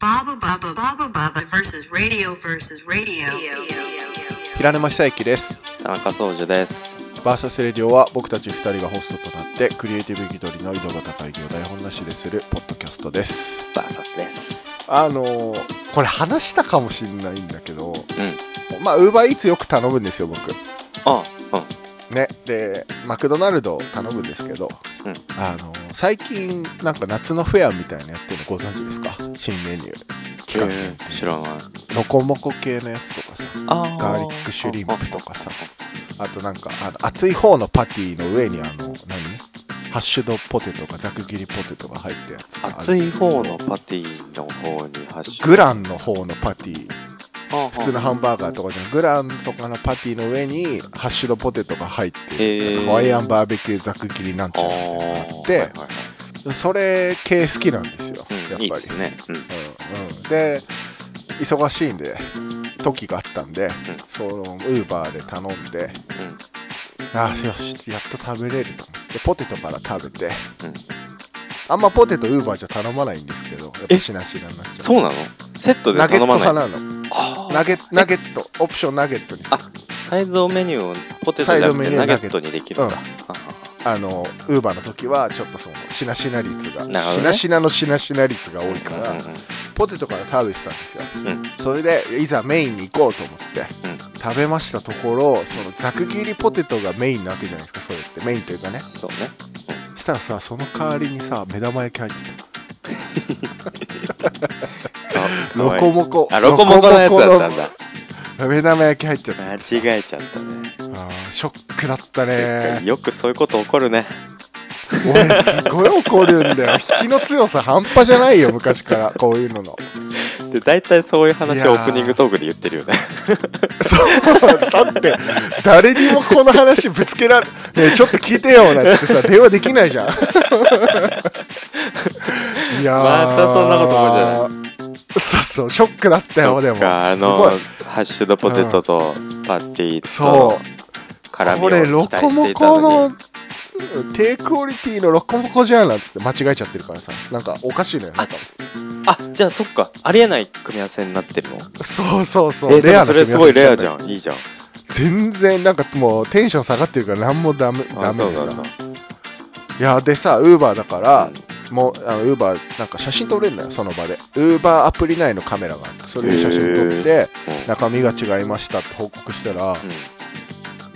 Baba Baba Baba Baba versus radio versus radio. 平沼久之です田中総司です。バーサスレディオは僕たち2人がホストとなってクリエイティブ気取りの井戸端会議を台本なしでするポッドキャストですバーサスです。あのーこれ話したかもしれないんだけどうん。まあウーバーイーツよく頼むんですよ僕あ、うん。ねでマクドナルド頼むんですけど、うんあのー最近なんか夏のフェアみたいなやってるのご存知ですか？新メニュー期間限えー知らない。定ロコモコ系のやつとかさあー。ガーリックシュリンプとかさあとなんかあの熱い方のパティの上にあの何？ハッシュドポテトかざく切りポテトが入ったやつ。熱い方のパティの方にハッシュグランの方のパティ。普普通のハンバーガーとかじゃグランとかのパティの上にハッシュドポテトが入ってハワイアンバーベキューざく切りなんちゃらみたいなのがあって、はいはいはいそれ系好きなんですよ、うん、やっぱり。いいですね。うん。うんうん、で忙しいんで時があったんで、そのウーバーで頼んでああよしやっと食べれると思ってポテトから食べて、うん。あんまポテトウーバーじゃ頼まないんですけどやっぱしなしなになっちゃう。そうなの？セットでナゲット頼まない派なのナゲナゲット。オプションナゲットにあサイドメニューをポテトじゃなくてサイドメニューナゲットにできるんだ。うん。ああのウーバーの時はちょっとそのしなしな率が、ね。しなしなのしなしな率が多いから、うんうんポテトから食べてたんですよ。うん。それでいざメインに行こうと思ってうん。食べましたところそのざく切りポテトがメインなわけじゃないですかそれって。メインというかね。そうね。したらさその代わりにさ目玉焼き入ってた。ロコモコ。あ、ロコモコのやつだったんだ。だ 目玉焼き入っちゃった。間違えちゃったね。あーショックだったね。よくそういうこと起こるね。俺すごい怒るんだよ。引きの強さ半端じゃないよ昔から こういうのの。で、大体そういう話をオープニングトークで言ってるよね。だって誰にもこの話ぶつけられねえちょっと聞いてよなんてさ電話できないじゃん。いやー。またそんなこと思うじゃないそうそうショックだったよでも。あのい。ハッシュドポテトとパティそとう辛みこれを期ロコモ待していたコのにの低クオリティのロコモコじゃんなんつって間違えちゃってるからさ。なんかおかしいのよなんか。あじゃあそっか。ありえない組み合わせになってるの？そうそうそう、えでもそれすごいレアじんゃんいいじゃん全然なんかもうテンション下がってる。から何もダメダあメだいやでさウーバーだから、もうあのウーバーなんか写真撮れるんだよその場で。ウーバーアプリ内のカメラがあってそれで写真撮ってうん中身が違いましたって報告したら、うん。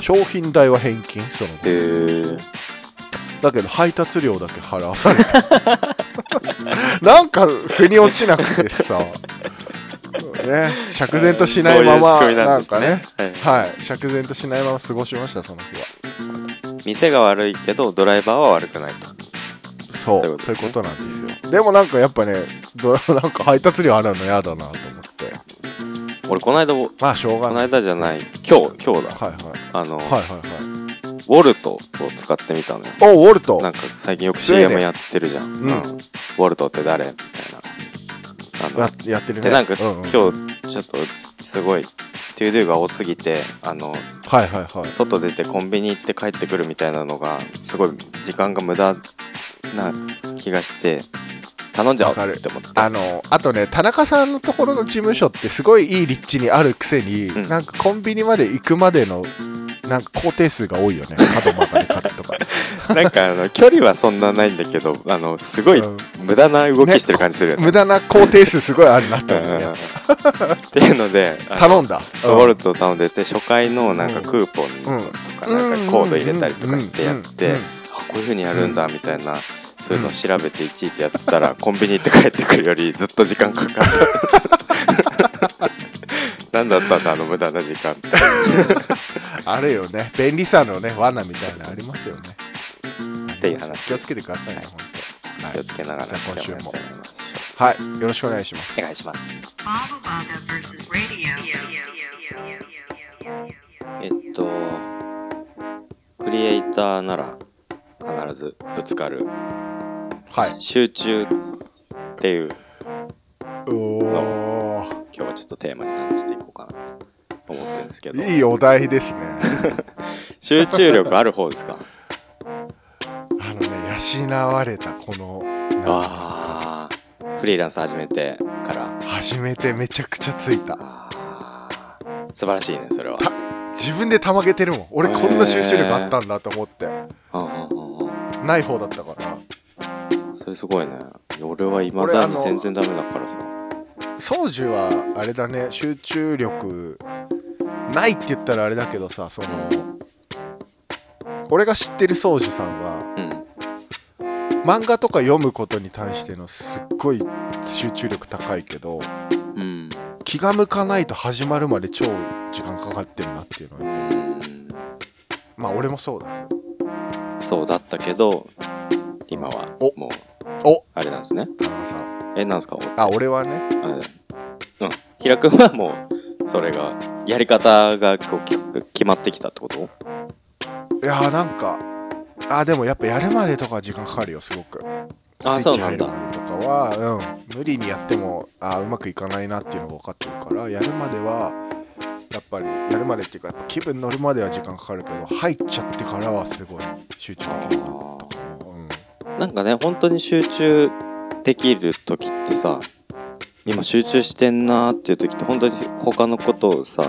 商品代は返金そのへー。だけど配達料だけ払わされた。なんか腑に落ちなくてさ。ね。釈然としないままななんですね。ね。はい。はい。釈然としないまま過ごしましたその日は。店が悪いけどドライバーは悪くないとそう。そういうことなんですよ。でもなんかやっぱねドラ なんか配達料払うの嫌だなと思って。俺この間こまあしょうがのない。間じゃない。今日今日だ。はいはい。あの、はいはいはい。ウォルトを使ってみたのよ。おウォルト？なんか最近よく CM やってるじゃん、ん。ウォルトって誰？みたいな。あのややってるね。でなんか、うんうん今日ちょっとすごいトゥードゥが多すぎてあのはいはいはい。外出てコンビニ行って帰ってくるみたいなのがすごい時間が無駄な気がして頼んじゃおうって思ってあのあとね田中さんのところの事務所ってすごいいい立地にあるくせに、うん。なんかコンビニまで行くまでのなんか工程数が多いよね。角曲がり方とか。なんかあの距離はそんなないんだけどあのすごいうん。無駄な動きしてる感じするよね。無駄な工程数すごいあるなってうん思うねっていうので頼んだ。ウォルトを頼んでで初回のなんかクーポンうん。とかなんかコード入れたりとかしてやっうん。てうん。あこういう風にやるんだみたいなそういうのを調べていちいちやってたらコンビニ行って帰ってくるよりずっと時間かかった。何だったんだあの無駄な時間。っ てあるよね。便利さのね罠みたいなのありますよね。っていう話。気をつけてくださいね本当。気をつけながら今週も。はい。よろしくお願いします。うお願いします.えっとクリエイターなら必ずぶつかる。はい。集中っていう。おお今日はちょっとテーマに話していこうかなと思ってるんですけど。いいお題ですね。集中力ある方ですか？あのね養われたこのああ。フリーランス始めてから。初めてめちゃくちゃついた。あ。ー素晴らしいねそれは。自分でたまげてるもん。俺こんな集中力あったんだと思って。うんうんうんうんない方だったから。それすごいね。俺はいまだに全然ダメだからさ。宗樹はあれだね集中力ないって言ったらあれだけどさその俺が知ってる宗樹さんはうん。漫画とか読むことに対してのすっごい集中力高いけどうん。気が向かないと始まるまで超時間かかってるなっていうのは。うん。まあ俺もそうだけどそうだったけど今はおもうおあれなんですね。えなんすか？あ俺はね。あうん。平くんはもうそれがやり方がこうき決まってきたってこと？いやーなんかあでもやっぱやるまでとかは時間かかるよすごく。あそうなんだ。とかはうん。無理にやってもあうまくいかないなっていうのが分かってるからやるまではやっぱりやるまでっていうかやっぱ気分乗るまでは時間かかるけど入っちゃってからはすごい集中できるなったかな。うんなんかね本当に集中できる時ってさ今集中してんなーっていう時って本当に他のことをさ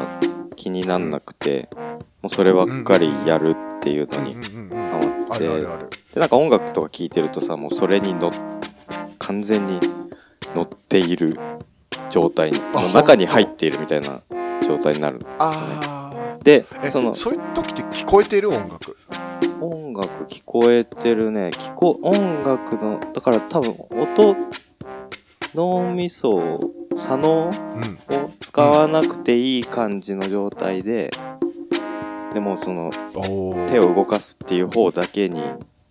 気になんなくてもうそればっかりやるっていうのにうんうんうんハマあってでなんか音楽とか聴いてるとさもうそれにの完全に乗っている状態にあもう中に入っているみたいな状態になる。あでーえそのそういう時って聞こえてる音楽？音楽聞こえてるね。聞こ音楽のだから多分音脳みそ左脳うんを使わなくていい感じの状態で、でもその手を動かすっていう方だけに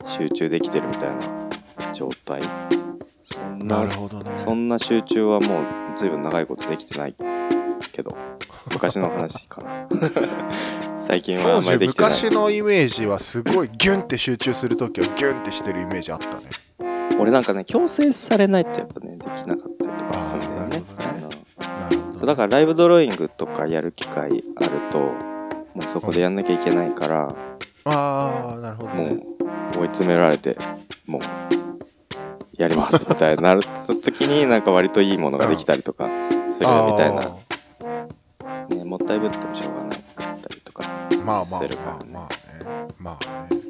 集中できてるみたいな状態。そんななるほどね。そんな集中はもう随分長いことできてないけど昔の話かな。最近はあんまりできてない。昔のイメージはすごいギュンって集中する時はギュンってしてるイメージあったね。俺なんかね強制されないってやっぱねできなかったりとかするんだよね。だからライブドローイングとかやる機会あるともうそこでやんなきゃいけないから、ああなるほどね。もう追い詰められてもうやりますみたいになる時になんか割といいものができたりとかするみたいな、あね、もったいぶってもしょうがなかったりとかーまあまあするからね。まあまあねまあね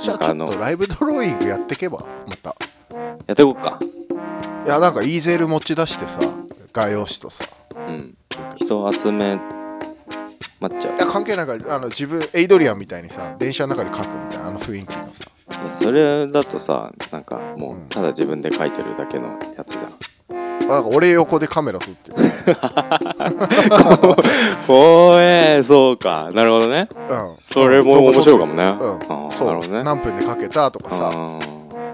じゃあちなんかあのょっとライブドローイングやってけばまた。やっていこうか。いやなんかイーゼル持ち出してさ画用紙とさ。うん。人集め待っちゃう。いや関係ないからあの自分エイドリアンみたいにさ電車の中で書くみたいなあの雰囲気のさ。いやそれだとさなんかもうん。うただ自分で書いてるだけのやつじゃん。あなんか俺横でカメラ撮ってる 怖えそうか。なるほどね。うん。それも面白いかもね。うん。そう。なるほどね。何分で書けたとかさ。あ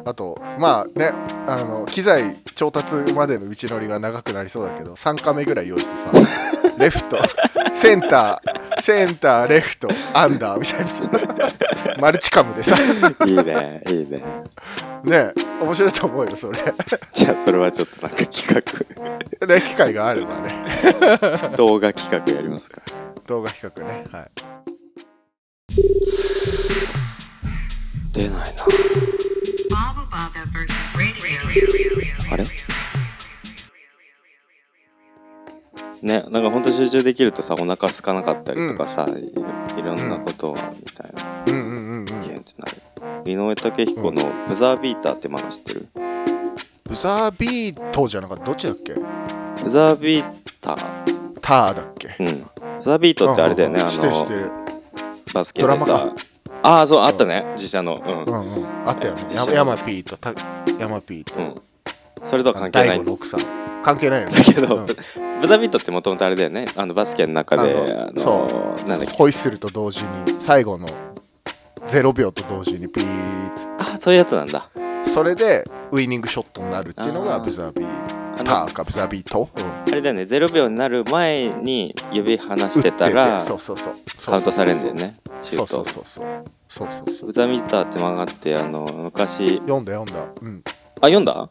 あとまあねあの機材調達までの道のりが長くなりそうだけど3カメぐらい用意してさ レフトセンターセンターレフトアンダーみたいな。さマルチカムでさ。ーいいねいいね。ね面白いと思うよそれ。じゃあそれはちょっとなんか企ね機会があればね。画動画企画やりますか。動画企画ねはい。出ないな.あれ？ねなんかほんと集中できるとさお腹空かなかったりとかさ、いろいろんなことは井上武彦の「ブザービーター」って漫画知ってる？ブザービートじゃなかった？どっちだっけ？ブザービーター。ターだっけ？うん。ブザービートってあれだよねあのバスケでドラマさああそうあったね実写の。うん。うんうん。あったよね。実写ヤヤマピーとタヤマピーと。うん。それとは関係ない。関係ないよね。だけど、うん。ブザービートってもともとあれだよね。あのバスケの中であのそう。なんだっけ？ホイッスルと同時に最後の0秒と同時にピーあそういうやつなんだ。それでウイニングショットになるっていうのがあー。ブザービーあのターかブザービート、うん。あれだよね0秒になる前に指離してたらそうそうそう。カウントされるんだよねシュートそう。そうそうそうそうそうそう。ブザービーターって漫画ってあの昔。読んだ読んだ。うん。あ読んだ？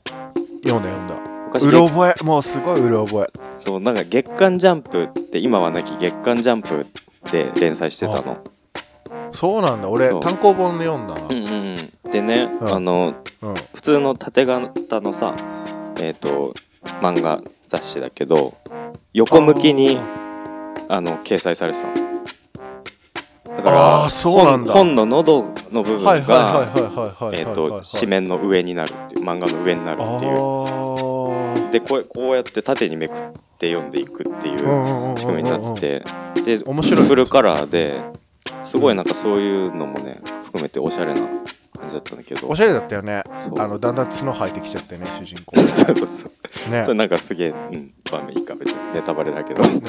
読んだ読んだ。昔うろ覚え。もうすごいうろ覚え。そうなんか月刊ジャンプって今はなき月刊ジャンプで連載してたのそうなんだ。俺単行本で読んだな。うんうんうん。でね、うん。あのうん。普通の縦型のさえっ、と漫画雑誌だけど横向きにあの掲載されてたの。だからあーそうなんだ。本本の喉の部分が紙面の上になるっていう漫画の上になるっていう。あでこうこうやって縦にめくって読んでいくっていうあ仕組みになってて。で面白い。フルカラーですごいなんかそういうのもね含めておしゃれな感じだったんだけど。おしゃれだったよね。あのだんだん角生えてきちゃってね主人公。そうそうそうね。それなんかすげえ、うん、場面いいか別にネタバレだけど。ね。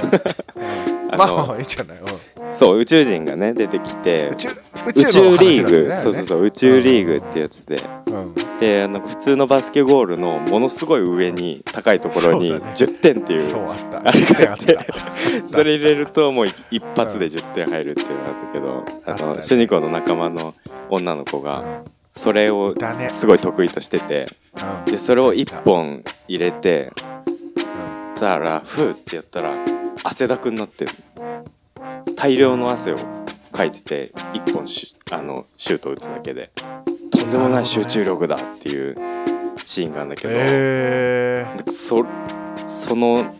まあまあいいじゃない、うんそう宇宙人がね出てきて宇宙宇宙リーグ、そうそうそう宇宙リーグってやつで。うん。でなんか普通のバスケゴールのものすごい上に高いところにそうだね。10点っていうそうあった。あれがあってそれ入れるともう一発で10点入るっていうのがあったけどあの主人公の仲間の女の子がそれをすごい得意としててうん。でそれを1本入れてうん。さあらフーってやったら汗だくになってる大量の汗をかいてて1本あのシュート打つだけで。とんでもない集中力だっていうシーンがあるんだけど、へでそその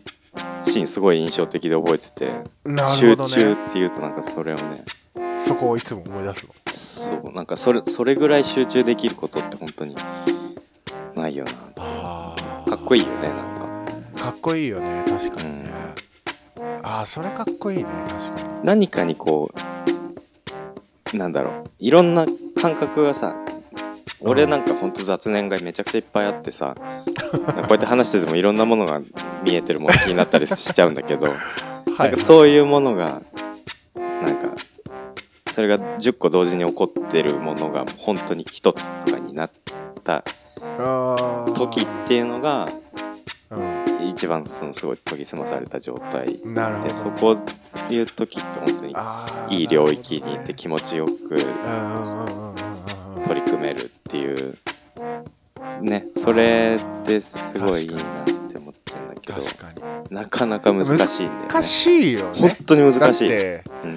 シーンすごい印象的で覚えてて、えなる集中っていうとなんかそれをねそこをいつも思い出すの？そうなんかそれそれぐらい集中できることって本当にないよな。あかっこいいよねなんか。かっこいいよね確かにね、ああそれかっこいいね確かに。何かにこうなんだろう。いろんな感覚がさ俺なんかほんと雑念がめちゃくちゃいっぱいあってさこうやって話しててもいろんなものが見えてるもの気になったりしちゃうんだけど、はい。なんかそういうものがなんかそれが10個同時に起こってるものが本当に1つとかになった時っていうのがう一番そのすごい研ぎ澄まされた状態んなるほど、でね、そこいう時って本当にいい領域に行って気持ちよく取り組めるっていうねそれってすごいいいなって思ってるんだけど確かに。なかなか難しいんだよね。難しいよ本ね当に難しい。だってうん。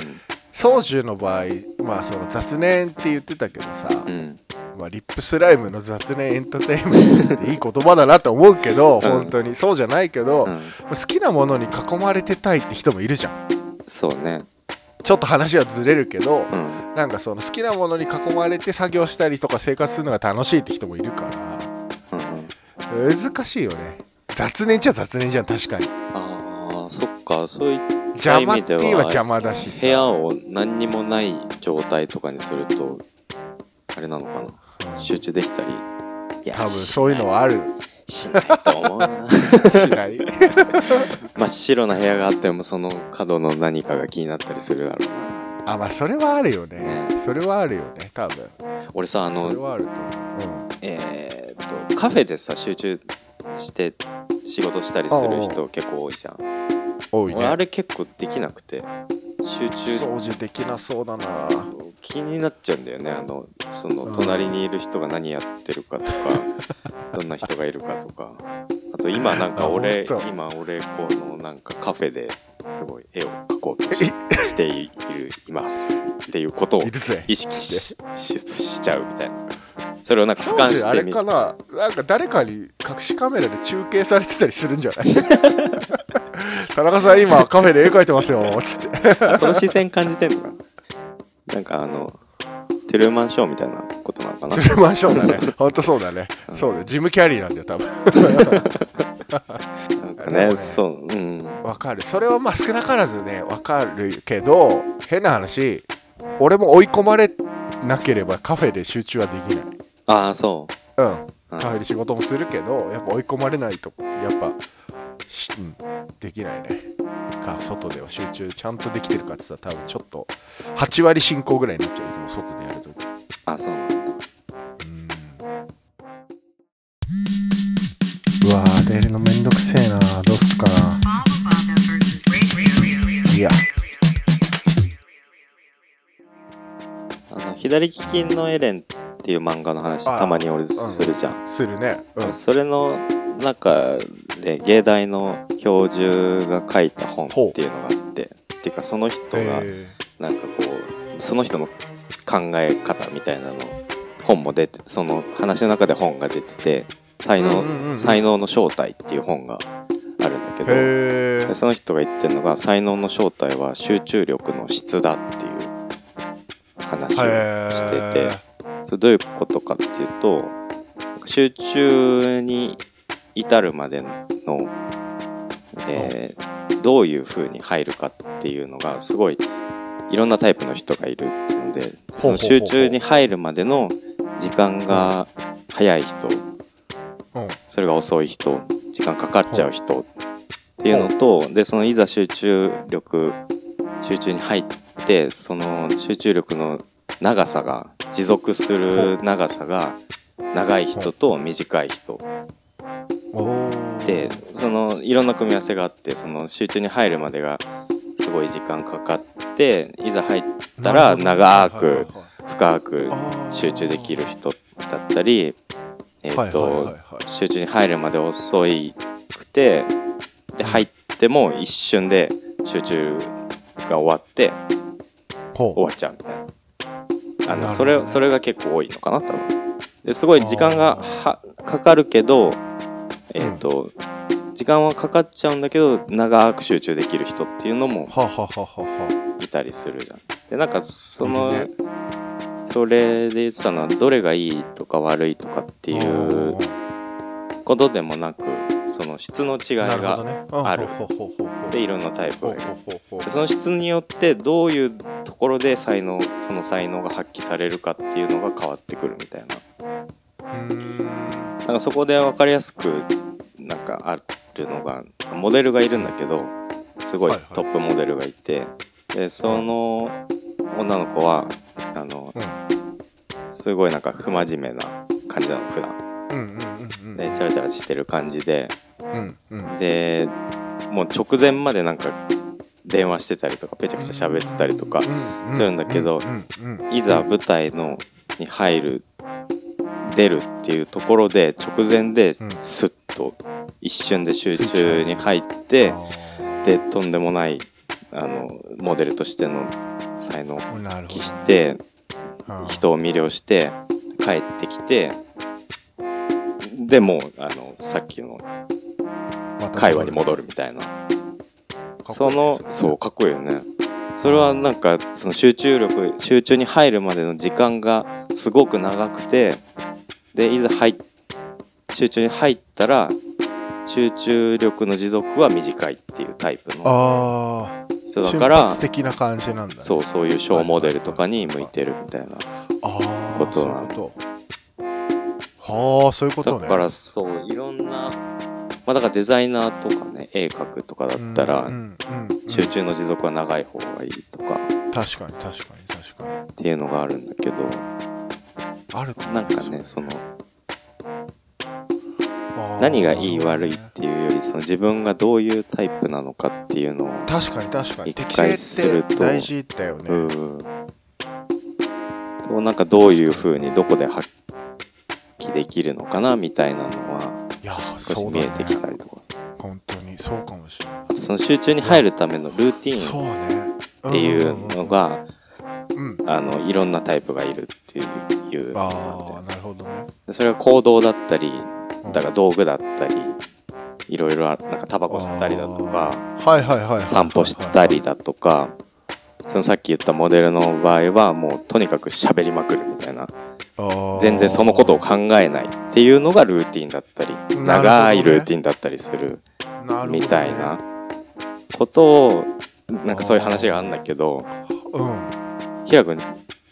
宗樹の場合まあその雑念って言ってたけどさ、うんまあ、リップスライムの雑念エンターテインメントっていい言葉だなと思うけど、本当にそうじゃないけど、うん。好きなものに囲まれてたいって人もいるじゃん。そうね。ちょっと話はずれるけど、うん。なんかその好きなものに囲まれて作業したりとか生活するのが楽しいって人もいるから。うんうん。難しいよね。雑念っちゃ雑念じゃん確かに。ああそっか。そういっ邪魔って言えば邪魔だしさ。部屋を何にもない状態とかにするとあれなのかな集中できたり。いや多分そういうのはある。しないと思うな。しない。真っ白な部屋があってもその角の何かが気になったりするだろうな。あまあそれはあるよね。ね。それはあるよね多分。俺さあのそれはあると思う、えーっとカフェでさ集中して仕事したりする人結構多いじゃん、多い俺あねれ結構できなくて集中。掃除できなそうだな。気になっちゃうんだよね。あのそのうん。隣にいる人が何やってるかとか どんな人がいるかとか。あと今なんか俺今俺このなんかカフェですごい絵を描こうとししているいますっていうことを意識しししちゃうみたいな。それをなんか俯瞰当時あれしてみかな。なんか誰かに隠しカメラで中継されてたりするんじゃない？田中さん今カフェで絵描いてますよ。つってあその視線感じてんのか。ななんかあのトゥルーマンショーみたいなことなのかな。トゥルーマンショーだね。ほんとそうだね。そうだよジム・キャリーなんだよ多分。なんかねねそううん。わかる。それはまあ少なからずねわかるけど変な話俺も追い込まれなければカフェで集中はできない。ああそう。んう、うん。カフェで仕事もするけどやっぱ追い込まれないとやっぱし、うん、できないね。か外では集中ちゃんとできてるかって言ったら多分ちょっと8割進行ぐらいになっちゃういつも外でやるとあそうなんだ。うんうわー出るのめんどくせえな。どうすっかな.いや。あの左利きのエレンっていう漫画の話たまに俺するじゃん、するね。うん。それの中で芸大の教授が書いた本っていうのがあってっていうかその人がえなんかこうその人の考え方みたいなの本も出てその話の中で本が出てて才能、才能の正体っていう本があるんけどその人が言ってるのが才能の正体は集中力の質だっていう話をしててそれどういうことかっていうと集中に至るまでの、えーどういう風に入るかっていうのがすごいいろんなタイプの人がいるのでその集中に入るまでの時間が早い人うん。それが遅い人時間かかっちゃう人っていうのとでそのいざ集中力集中に入ってその集中力の長さが持続する長さが長い人と短い人でそのいろんな組み合わせがあってその集中に入るまでがすごい時間かかっていざ入ったら長く深く集中できる人だったりえと集中に入るまで遅いくてで入っても一瞬で集中が終わって終わっちゃうみたいな。あのそれそれが結構多いのかな多分。ですごい時間がはかかるけどえっ、と、時間はかかっちゃうんだけど長く集中できる人っていうのもいたりするじゃん。でなんかその、それで言ってたのはどれがいいとか悪いとかっていうことでもなくその質の違いがある。でいろんなタイプ。がいるその質によってどういうところで才能その才能が発揮されるかっていうのが変わってくるみたいな。なんかそこで分かりやすくなんかあるのがモデルがいるんだけどすごいはいはい。トップモデルがいてでその女の子はあのすごいなんか不真面目な感じなの普段。うんうんうんうん。でチャラチャラしてる感じで。うんうん。でもう直前までなんか電話してたりとかペチャクチャ喋ってたりとかうんするんだけどうんうん。いざ舞台のに入る出るっていうところで直前でうん。スッと一瞬で集中に入ってでとんでもないあのモデルとしての才能を発揮してうん。人を魅了して帰ってきてでもうあのさっきの会話に戻るみたいな。そのそうかっこいいよね。それはなんかその集中力集中に入るまでの時間がすごく長くてでいざ入っ集中に入ったら集中力の持続は短いっていうタイプのああ人だから的な感じなんだね。そうそういう小モデルとかに向いてるみたいなああことなの。はあそういうことね。だからそういろんなまあだからデザイナーとかね絵描くとかだったら集中の持続は長い方がいいとか。確かに確かに確かに。っていうのがあるんだけどある。なんかねその何がいい悪いっていうよりその自分がどういうタイプなのかっていうのを確かに確かに。すると大事だよね、うん。となんかどういう風にどこで発揮できるのかなみたいなのは少し見えてきたりとか本当にそうかもしれない。あとその集中に入るためのルーティンね。っていうのがあのいろんなタイプがいるっていういうのなんああなるほどね。でそれは行動だったりだから道具だったりいろいろあなんかタバコ吸ったりだとかあーはいはいはい。はい散歩したりだとかそのさっき言ったモデルの場合はもうとにかく喋りまくるみたいな。全然そのことを考えないっていうのがルーティンだったりね。長いルーティンだったりするみたいなことをなんかそういう話があるんだけどうん。ひらくん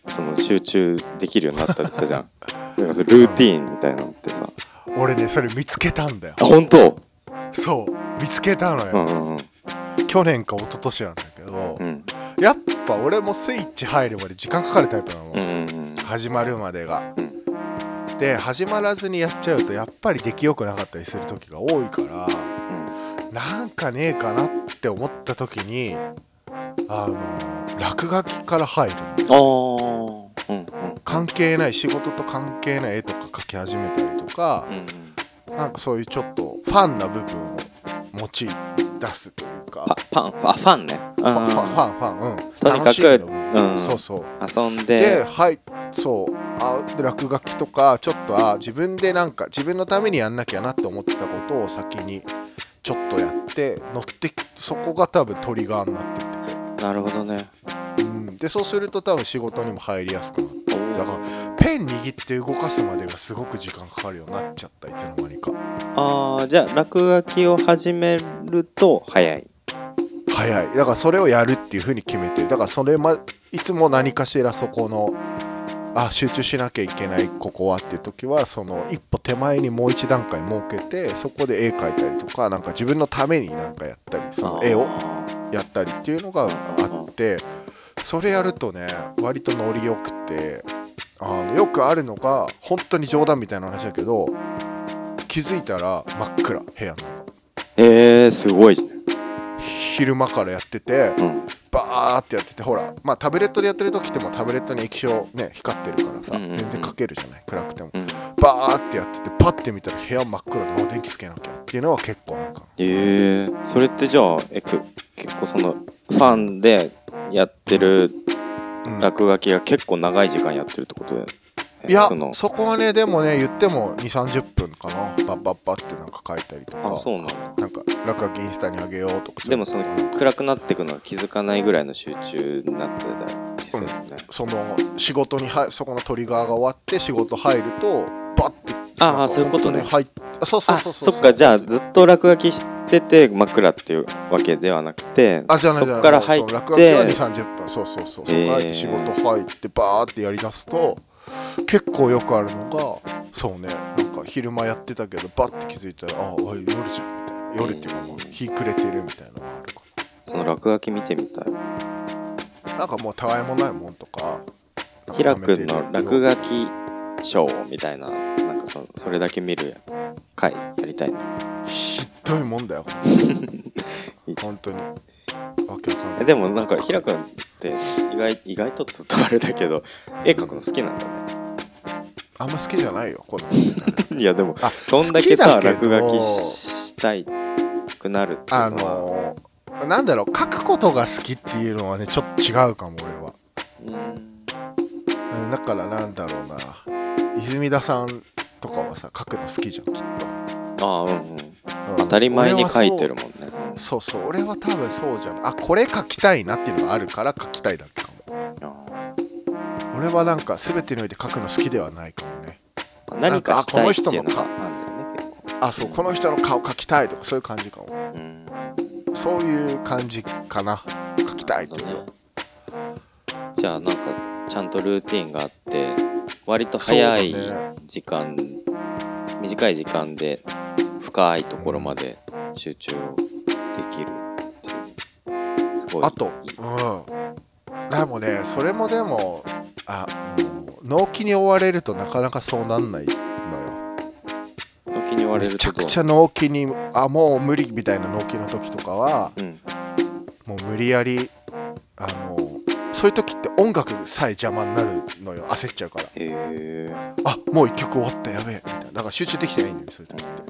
その集中できるようになったって言ったじゃん。なんかルーティーンみたいなのってさ。俺ねそれ見つけたんだよ。あ本当？そう見つけたのよ、うんうんうん。去年か一昨年なんだけど、うん。やっぱ俺もスイッチ入るまで時間かかるタイプなの、うんうん始まるまでが、で始まらずにやっちゃうとやっぱり出来良くなかったりする時が多いからなんかねえかなって思った時にあの落書きから入る。うんうん。関係ない仕事と関係ない絵とか描き始めたりとかうんなんかそういうちょっとファンな部分を用い出すというか。ンあファンねファンフあァンファンうん。とにかくうん。そうそう。ー遊んで。ではいそう。あで落書きとかちょっとあ自分でなんか自分のためにやんなきゃなって思ってたことを先にちょっとやっって乗ってそこが多分トリガーになってて、なるほどね。うん、でそうすると多分仕事にも入りやすくなってだからペン握って動かすまでがすごく時間かかるようになっちゃったいつの間にか。ああじゃあ落書きを始めると早い。早い。だからそれをやるっていう風に決めてだからそれまいつも何かしらそこのあ集中しなきゃいけないここはっていう時はその一歩手前にもう一段階設けてそこで絵描いたりとかなんか自分のためになんかやったりその絵をやったりっていうのがあってそれやるとね割とノリよくてあのよくあるのが本当に冗談みたいな話だけど気づいたら真っ暗部屋の中。えー、すごいね。昼間からやっててうん。バーってやっててほらまあタブレットでやってる時ってもタブレットに液晶ね光ってるからさうんうんうん。全然描けるじゃない暗くても。うん。バーってやっててパッて見たら部屋真っ黒であ電気つけなきゃっていうのは結構あるかえー、それってじゃあえく結構そのファンでやってるうん。落書きが結構長い時間やってるってことでいやそこはねでもね言っても2 3 0分かな。パッパッパってなんか書いたりとか。あそうなんだなんか落書きインスタにあげようとかでもその暗くなっていくのが気づかないぐらいの集中になってたりするよね、その仕事に入そこのトリガーが終わって仕事入るとバッてああそういうことね。本当に入っあそうそうあそうそう。そっか。じゃあずっと落書きしてて真っ暗っていうわけではなくてあじゃなそっから入っそう落書きは2て3 0分。そうそうそう。そこへー入って仕事入ってバーってやりだすと結構よくあるのがそうねなんか昼間やってたけどバッて気づいたらあおい夜じゃんみたいな。夜っていうかもう日暮れてるみたいなのがあるかその落書き見てみたい。ななんかもうたわいもないもんとかひらくんの落書書きショーみたいななんかそそれだけ見る回やりたいねひどいもんだよ。本当に。わけわかんない。えでもなんかひらくんって意外意外とって言うとあれだけど絵描くの好きなんだね。あんま好きじゃないよこの いやでもあそんだけさ落書きしたいくなるっていうあのは。のー、なんだろう書くことが好きっていうのはねちょっと違うかも俺は。うん。うんだからなんだろうな。泉田さんとかはさ書くの好きじゃんきっと、ああうんうんうん当たり前に書いてるもんね。そうそう俺は多分そうじゃん。あこれ書きたいなっていうのがあるから書きたいだけかも。あ俺はなんか全てにおいて書くの好きではないかもね。ー何かしたいっていうのがなんだよね結構。あそうこの人の顔書きたいとかそういう感じかも。うん。そういう感じかな。書きたいとね。じゃあなんかちゃんとルーティンがあって割と早い時間、短い時間で深いところまで集中できるあとうん。でもねそれもでもあ納期に追われるとなかなかそうなんないのよ。時に言われるめちゃくちゃ納期にあもう無理みたいな納期の時とかはうん。もう無理やりあのそういう時って音楽さえ邪魔になるのよ。焦っちゃうから。へえあもう一曲終わったやべえ。みたいな。だから集中できてないんだよそういう時って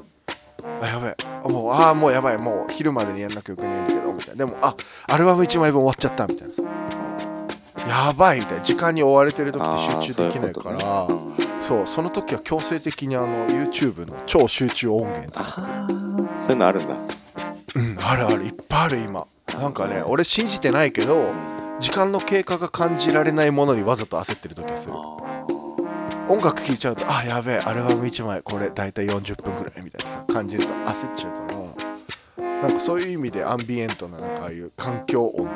あやべえ。あもうあーもうやばい。もう昼までにやんなきゃいけないんだけどみたいな。でもあアルバム1枚分終わっちゃったみたいなさ。やばいみたいな。時間に追われてる時って集中できないから。そうその時は強制的にあの YouTube の超集中音源ああそういうのあるんだ。うんあるある。いっぱいある今。なんかね俺信じてないけど時間の経過が感じられないものにわざと焦ってる時がする。あ音楽聴いちゃうとあやべえアルバム1枚これ大体40分ぐらいみたいなさ感じると焦っちゃうからなんかそういう意味でアンビエントななんかああいう環境音とか。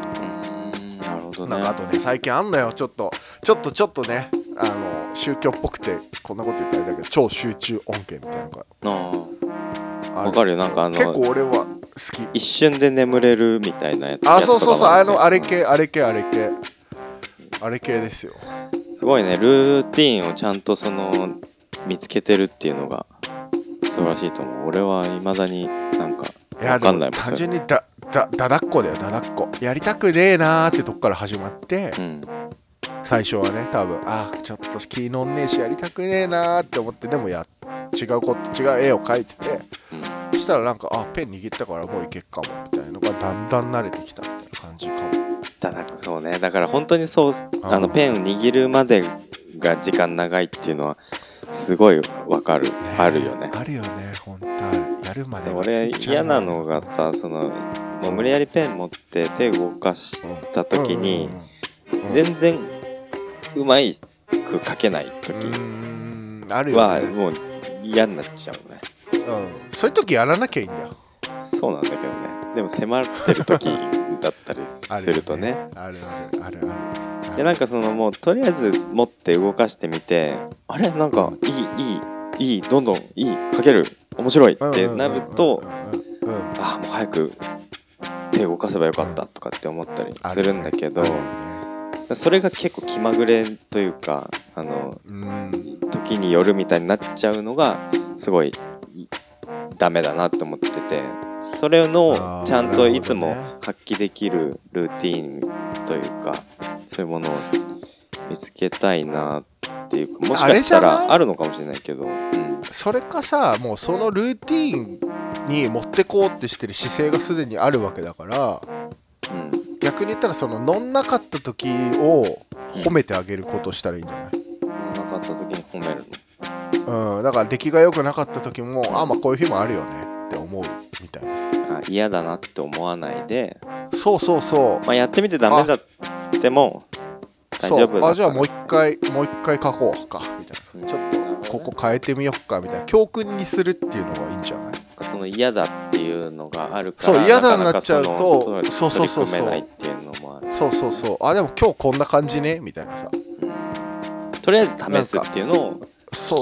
なるほどね。なんかあとね最近あんのよちょっとちょっとちょっとねあの宗教っぽくてこんなこと言ったらあれだけど超集中音源みたいなのが。あわかるよなんかあの結構俺は好き。一瞬で眠れるみたいなやつあそうそうそうあのあれ系系あれ系あれ系。あれ系ですよ。すごいね。ルーティンをちゃんとその見つけてるっていうのが素晴らしいと思う。俺は未だになんかわかんないもん。単純にだだだだっこだよ。だだっこ。やりたくねえなーってとこから始まってうん。最初はね多分あーちょっと気乗んねえしやりたくねえなーって思ってでもや違うこと違う絵を描いててそしたらなんかあペン握ったからもういけっかもみたいなのがだんだん慣れてきたみたいな感じかもだだそうね。だから本当にそうあのうんペンを握るまでが時間長いっていうのはすごいわかる、あるよね。あるよね。ほんとあるやるまでが俺嫌なのがさそのもう無理やりペン持って手動かした時にうん全然うまいく書けない時はもう嫌になっちゃうね。うん、そういう時やらなきゃいいんだよ。そうなんだけどね。でも迫ってる時だったりあするとね。あるあるある。あるでなんかそのもうとりあえず持って動かしてみてあれ？なんかいいいいいいどんどんいい書ける面白いってなるとああもう早く手動かせばよかったとかって思ったりするんだけどそれが結構気まぐれというかあのうん時によるみたいになっちゃうのがすごいいダメだなって思っててそれあのーちゃんといつも発揮できるルーティーンというかそういうものを見つけたいなっていうかもしかしたらあるのかもしれないけど、うん、それかさもうそのルーティーンに持ってこうってしてる姿勢がすでにあるわけだからうん、逆に言ったらその乗んなかった時を褒めてあげることをしたらいいんじゃない？なかった時に褒めるの？うん、だから出来が良くなかった時もあまあこういう日もあるよねって思う嫌だなって思わないで、そうそうそう。まあ、やってみてダメだっても大丈夫だあじゃあもう一回もう一回書こうか。みたいな。ちょっとここ変えてみようかみたいな。教訓にするっていうのがいいんじゃない？その嫌だっていうのがあるからそう嫌だになっちゃうとそうそうそうそうそうそうそう。あでも今日こんな感じね？みたいなさ。うんとりあえず試すっていうのを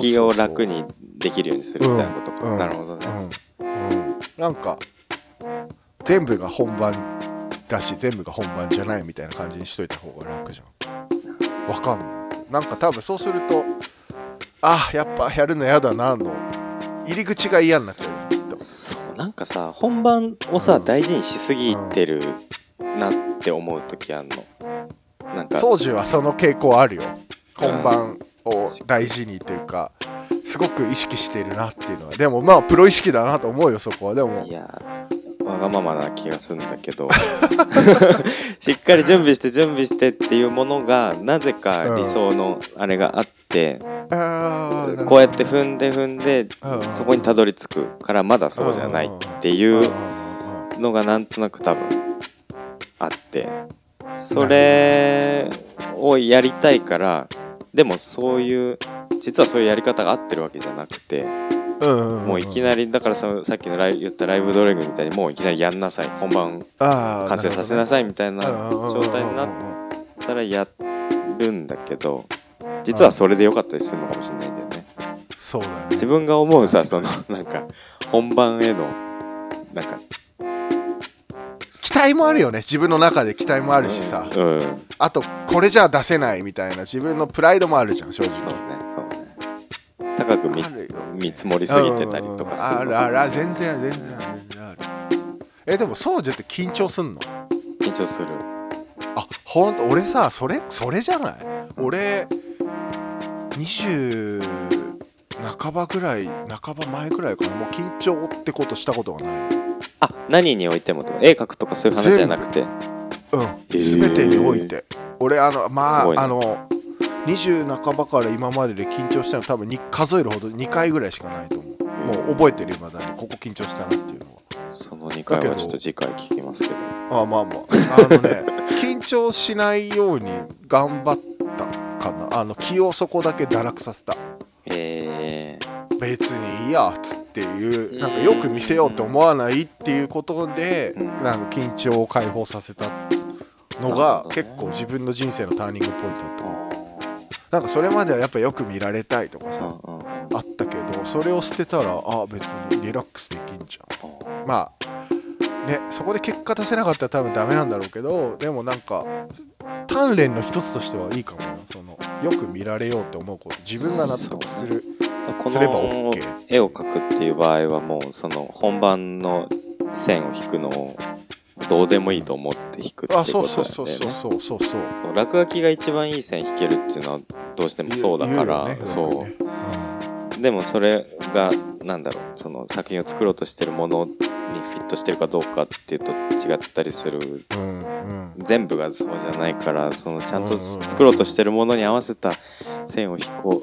気を楽にできるようにするみたいなことか、うん。なるほどね、うん、うん、なんか全部が本番だし全部が本番じゃないみたいな感じにしといた方が楽じゃん。わかんない。なんか多分そうするとあやっぱやるの嫌だなの入り口が嫌になっちゃうそうなんかさ本番をさ、うん。大事にしすぎてるなって思う時あんの？なんか宗樹はその傾向あるよ。本番を大事にというかすごく意識しているなっていうのは。でもまあプロ意識だなと思うよそこは。でもいやわがままな気がするんだけど しっかり準備して準備してっていうものがなぜか理想のあれがあって、あーこうやって踏んで踏んでうん。そこにたどり着くからまだそうじゃないっていうのがなんとなく多分あってそれをやりたいからでもそういう実はそういうやり方が合ってるわけじゃなくてもういきりなりだからささっきのライ言ったライブドレグみたいにもういきなりやんなさい。本番。完成させなさいみたいな状態になったらやるんだけど実はそれで良かったりするのかもしれないんだよね。そうだね。自分が思うさそのなんか本番へのなんか期待もあるよね。自分の中で期待もあるしさ、うんそうねあとこれじゃ出せないみたいな。自分のプライドもあるじゃん正直。そうね高く見あるよ見積もりすぎてたりとかするのあるあるある。全然ある全然ある全然ある。えでもそうじゃって緊張すんの？緊張する。あほんと？俺さそれそれじゃない？俺20半ばぐらい半ば前ぐらいかな。もう緊張ってことしたことがない。あ何においても絵描くとかそういう話じゃなくて？うん。ー全てにおいて、俺あのますごいね。ああの20半ばから今までで緊張したの多分に数えるほど2回ぐらいしかないと思う。もう覚えてる今だにここ緊張したなっていうのは。その2回はちょっと次回聞きますけど。ああまあまあ。あのね 緊張しないように頑張ったかな。あの気をそこだけ堕落させた。へえ。別にいいやっつっていううん。なんかよく見せようって思わないっていうことでうん。なんか緊張を解放させたのなが結構自分の人生のターニングポイントだと思うなんかそれまではやっぱよく見られたいとかさうんうんうん。あったけどそれを捨てたらあ別にリラックスできんじゃん。まあねそこで結果出せなかったら多分ダメなんだろうけどでもなんか鍛錬の一つとしてはいいかもよそのよく見られようって思うこと。自分が納得するこすればの OK 絵を描くっていう場合はもうその本番の線を引くのをどうでもいいと思って引くってことそうそうだよね。そうそうそうそうそうそう落書きが一番いい線引けるっていうのはどうしてもそうだから、ねそう。よくねでもそれがなんだろうその作品を作ろうとしてるものにフィットしてるかどうかっていうと違ったりする。うんうん。うん全部がそうじゃないからそのちゃんとうんうんうん。作ろうとしてるものに合わせた線を引こ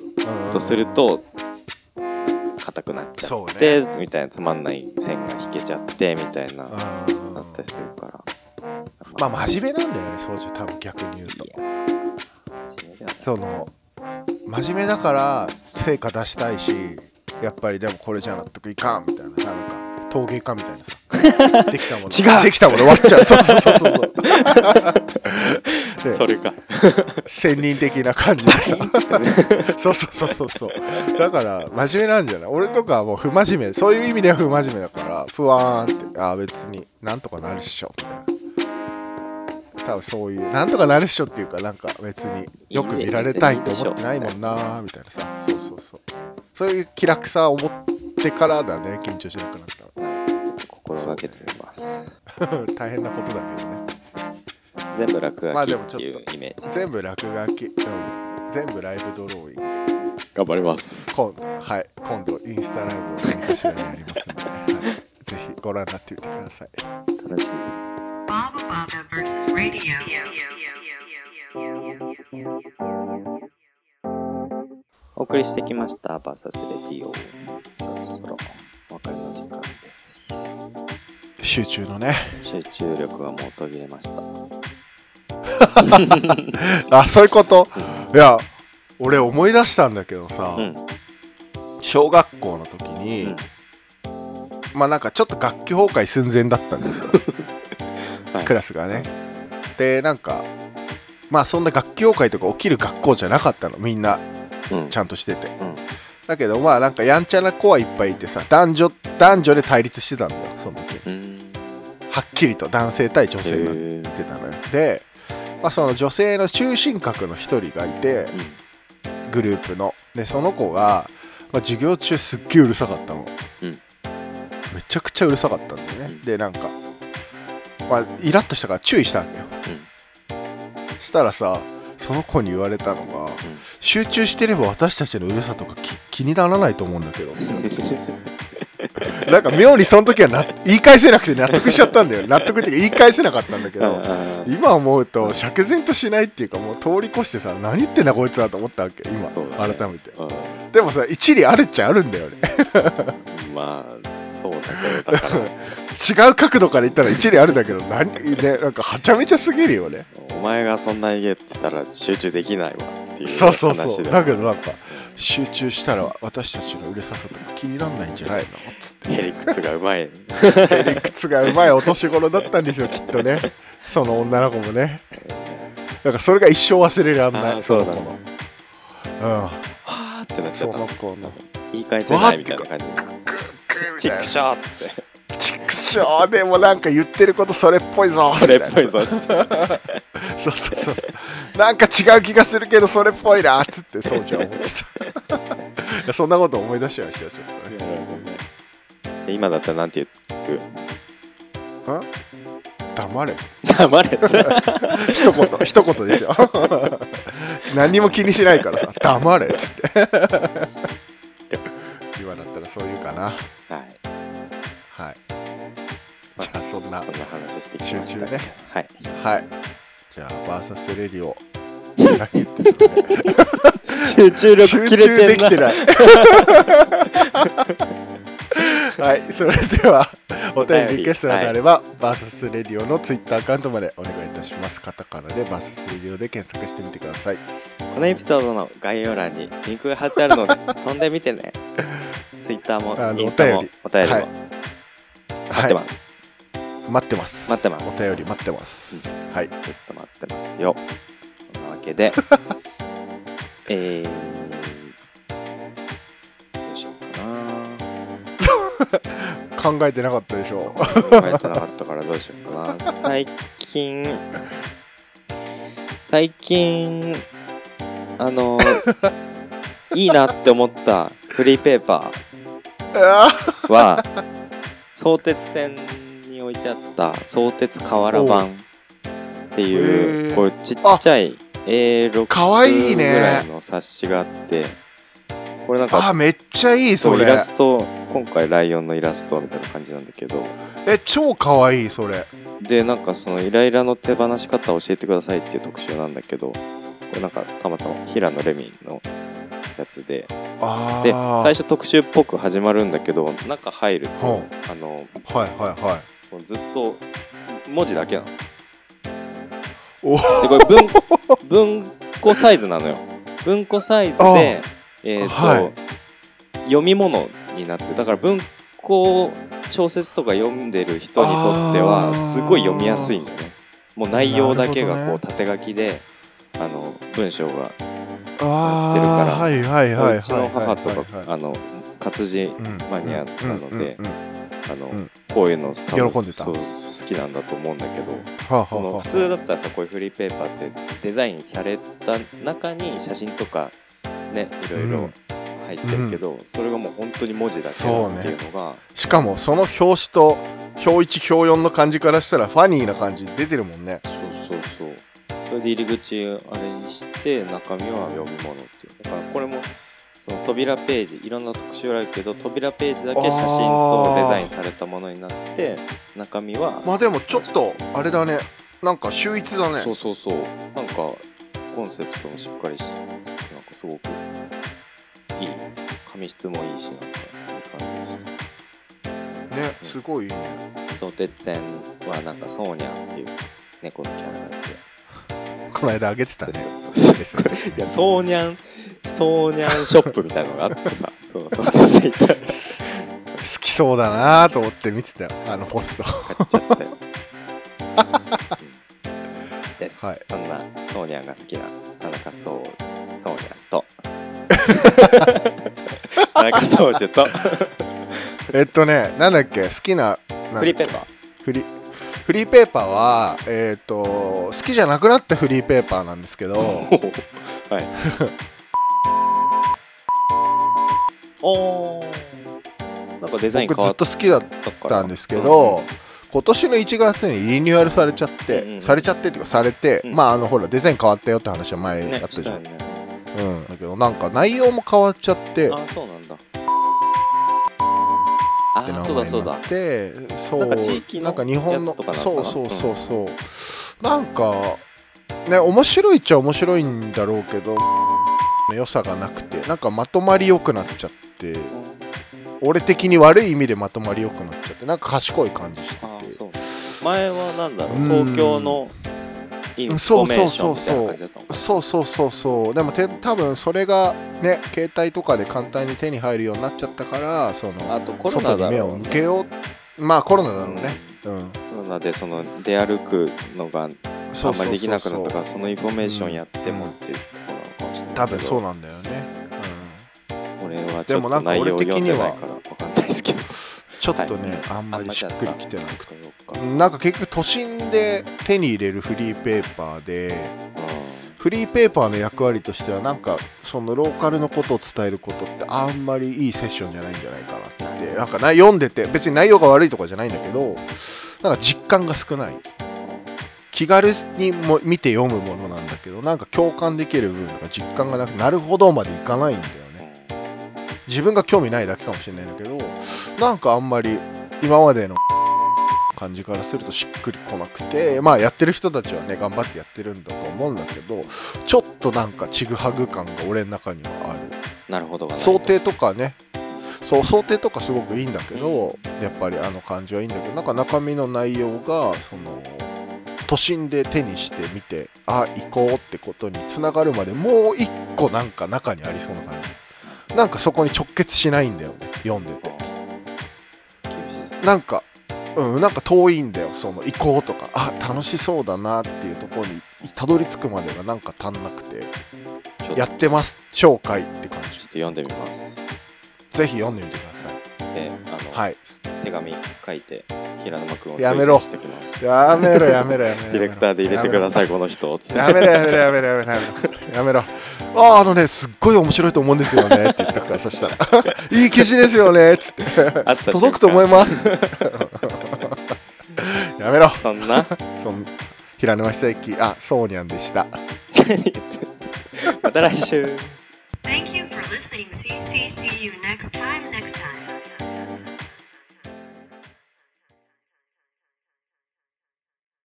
うとすると硬くなっちゃそうね。って、みたいなつまんない線が引けちゃってみたいなったりするからまあ真面目なんだよね掃除多分逆に言うと真面目だよねその真面目だから成果出したいしやっぱりでもこれじゃ納得いかんみたいななんか陶芸家みたいなさできたもの違うできたもの終わっちゃうそうそうそうそうそれか。仙人的な感じでさ。そうそうそうそうそう。だから真面目なんじゃない？俺とかはもう不真面目。そういう意味では不真面目だからふわーんってああ別になんとかなるっしょ。みたいな多分そういうなんとかなるっしょっていうかなんか別によく見られたいって思ってないもんなーみたいなさ。そうそうそう。そういう気楽さを持ってからだね緊張しなくなった心がけてみます。の 大変なことだけどね全部落書きっていうイメージ。全部落書き、うん、全部ライブドローイング。頑張ります。今度はい。今度インスタライブを何かしらでやりますので、はい、ぜひご覧になってみてください。楽しみ.お送りしてきましたバーサスレディオそろそろお別れの時間です集中のね集中力はもう途切れました あそういうこと？いや俺思い出したんだけどさ、うん。小学校の時に、うん。まあなんかちょっと楽器崩壊寸前だったんですよ、はい。クラスがね。でなんかまあそんな楽器崩壊とか起きる学校じゃなかったの。みんなうん。ちゃんとしてて。うん。だけどまあなんかやんちゃな子はいっぱいいてさ男女男女で対立してたんだよその時。うん。はっきりと男性対女へ性になっーてたのよ。で、まあ、その女性の中心核の一人がいてグループの。でその子が、まあ、授業中すっげえうるさかったの、うん。めちゃくちゃうるさかったんだよね、うん。でなんか、まあ、イラッとしたから注意したわけよ、そしたらさその子に言われたのが、集中してれば私たちのうるさとか気気にならないと思うんだけど なんか妙にその時はな言い返せなくて納得しちゃったんだよ。納得っていうか言い返せなかったんだけど、うん今思うと釈然としないっていうかもう通り越してさ何言ってんだこいつはと思ったわけ今、改めて。うん。でもさ一理あるっちゃあるんだよね。まあそうだけどだから。違う角度から言ったら一理あるんだけど何ねなんかはちゃめちゃすぎるよね。お前がそんな言えって言ったら集中できないわっていう話そうそうそう。でだけどなんか集中したら私たちのうるささとか気にならないんじゃないの？へりくつがうまい。へりくつがうまいお年頃だったんですよきっとね。その女の子もね。なんかそれが一生忘れらんないその。子のうんはーってなっちゃそった。の子の。言い返せないみたいな感じ。チックショーってチクショーでもなんか言ってることそれっぽいぞ。それっぽいぞ。な そうそうそう。なんか違う気がするけどそれっぽいな。っつってそうじゃん思ってた。いやそんなこと思い出しちゃいましたちょっとねで今だったらなんて言う？黙れ。黙れ。って一言一言ですよ。何にも気にしないからさ。黙れ。っつって。今だったらそういうかなんな話をしてきました集中ね。はい。はい。じゃあバーサスレディオ集中力集切れてんな。きてないはい。それではお便りリクエストなどあれば、バーサスレディオのツイッターアカウントまでお願いいたします。カタカナでバーサスレディオで検索してみてください。このエピソードの概要欄にリンクが貼ってあるので 飛んでみてね。ツイッターもインスタもお便り。お便りも。はい。貼ってます、待ってます。待ってます。お便り待ってます、はい。ちょっと待ってますよ。そんなわけで。えー、どうしようかな。考えてなかったでしょ。考えてなかったからどうしようかな。最近最近あのいいなって思ったフリーペーパあーは 相鉄線に置いてあった相鉄瓦版っていうこうちっちゃい A6 かわいいね。ぐらいの冊子があってこれなんあかめっちゃいいそれ。イラスト今回ライオンのイラストみたいな感じなんだけど。え超かわいいそれ。でなんかそのイライラの手放し方を教えてくださいっていう特集なんだけどこれなんかたまたま平野レミのやつで。あであ最初特集っぽく始まるんだけど中入るとほあのはいはいはいずっと文字だけなの。でおこれ文文庫サイズなのよ。文庫サイズでえっ、と、はい。読み物になってる。だから文庫小説とか読んでる人にとってはすごい読みやすいんだよね。もう内容だけがこう縦書きであの文章があやってるから。あはいはいはいはいうちの母とかはいあの活字うんマニアなのでうんうんうんあの、うんこういうの多分喜んでた。そう好きなんだと思うんだけどはあそはあはあ。の普通だったらさこういうフリーペーパーってデザインされた中に写真とかねいろいろ入ってるけど、それがもう本当に文字だけだっていうのがしかもその表紙と表1表4の感じからしたらファニーな感じ出てるもんね。そうそうそう。それで入り口あれにして中身は読み物っていう。だからこれもその扉ページいろんな特集あるけど扉ページだけ写真とデザインされたものになって中身はまあでもちょっとあれだね。なんか秀逸だね。そうそうそう。なんかコンセプトもしっかりしてなんかすごくいい紙質もいいしなんかいい感じでしねすごいね。た相鉄線はなんかソーニャンっていう猫のキャラがいて。この間あげてたね。いやソーニャンソーニャンショップみたいのがあってさ。そうそう。好きそうだなと思って見てたよ。あのポスト。買っちゃったよ、うん。です、はい。そんなソーニャンが好きな田中ソーソーニャンと。田中宗樹と。えっとねなんだっけ？好きなフリーペーパー。フリフリーペーパーはえっ、と好きじゃなくなったフリーペーパーなんですけど。はい なんかデザイン僕ずっと好きだったたんですけど、今年の1月にリニューアルされちゃって、うんうん。されちゃってっていうかされて、うん。まああのほらデザイン変わったよって話は前ねあったじゃん、ねうん。だけどなんか内容も変わっちゃってあそうなんだ。あって名そうだそうだ。前になってそう。なんか地域のなんか日本のそうそうそうそう、なんかね面白いっちゃ面白いんだろうけど良さがなくてなんかまとまりよくなっちゃって俺的に悪い意味でまとまりよくなっちゃってなんか賢い感じしてて。前はなんだろううん。東京のインフォメーションみたいな感じだったのかな。そうそうそうそう。でもて多分それがね携帯とかで簡単に手に入るようになっちゃったからそのあとコロナだろうね。向けようまあコロナだろうね。うん。コロナでその出歩くのがあんまりできなくなったからそのインフォメーションやってもっていうところなのかもしれない多分そうなんだよね、うん、俺はちでもなんかょっと内容俺的には読んでないからわかんないですけど。ちょっとね、はい。あんまりしっくりきてなくて。なんか結局都心で手に入れるフリーペーパーでうフリーペーパーの役割としてはなんかそのローカルのことを伝えることってあんまりいいセッションじゃないんじゃないかなって。なんかな読んでて別に内容が悪いとかじゃないんだけどなんか実感が少ない。気軽にも見て読むものなんだけどなんか共感できる部分とか実感がなくなるほどまでいかないんだよね。ん自分が興味ないだけかもしれないんだけどなんかあんまり今までの感じからするとしっくりこなくてまあやってる人たちはね頑張ってやってるんだと思うんだけどちょっとなんかちぐはぐ感が俺の中にはある。なるほど。想定とかねそう想定とかすごくいいんだけどやっぱりあの感じはいいんだけどなんか中身の内容がその都心で手にしてみてあ行こうってことにつながるまでもう一個なんか中にありそうな感じなんかそこに直結しないんだよね読んでて。なんかうんなんか遠いんだよその行こうとか。あ楽しそうだなっていうところにたどり着くまでがなんか足んなくてやってます紹介って感ちょっと読んでみます。じぜひ読んでみてくださいはい。手紙書いて平沼君をやめろ。推薦してきます。やめろやめろやめろ。ディレクターで入れてくださいこの人。やめろやめろやめろやめろ。やめろ。やめろあああのねすっごい面白いと思うんですよねって言ったからそしたら。いい記事ですよねっつって届くと思います。やめろ。そんな？そん平沼久之あそうにゃんでした。また来週。Thank you for listening. CC. See you next